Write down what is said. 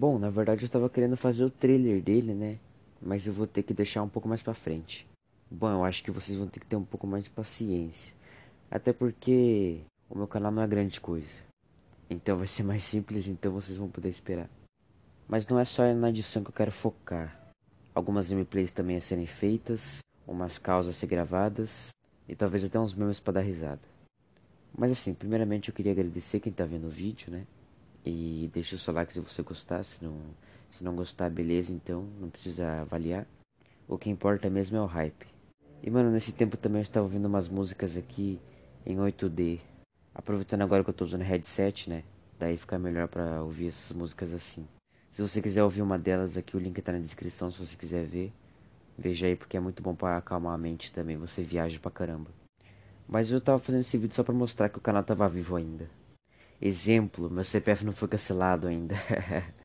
Bom, na verdade eu estava querendo fazer o trailer dele, né? Mas eu vou ter que deixar um pouco mais pra frente. Bom, eu acho que vocês vão ter que ter um pouco mais de paciência. Até porque o meu canal não é grande coisa. Então vai ser mais simples, então vocês vão poder esperar. Mas não é só na edição que eu quero focar. Algumas gameplays também a serem feitas, umas causas a ser gravadas e talvez até uns memes para dar risada. Mas assim, primeiramente eu queria agradecer quem tá vendo o vídeo, né? E deixa o seu like se você gostar, se não, se não gostar, beleza, então não precisa avaliar. O que importa mesmo é o hype. E mano, nesse tempo também eu estava ouvindo umas músicas aqui em 8D. Aproveitando agora que eu tô usando headset, né? Daí fica melhor para ouvir essas músicas assim. Se você quiser ouvir uma delas aqui, o link tá na descrição se você quiser ver. Veja aí porque é muito bom para acalmar a mente também, você viaja pra caramba. Mas eu tava fazendo esse vídeo só pra mostrar que o canal tava vivo ainda. Exemplo, meu CPF não foi cancelado ainda.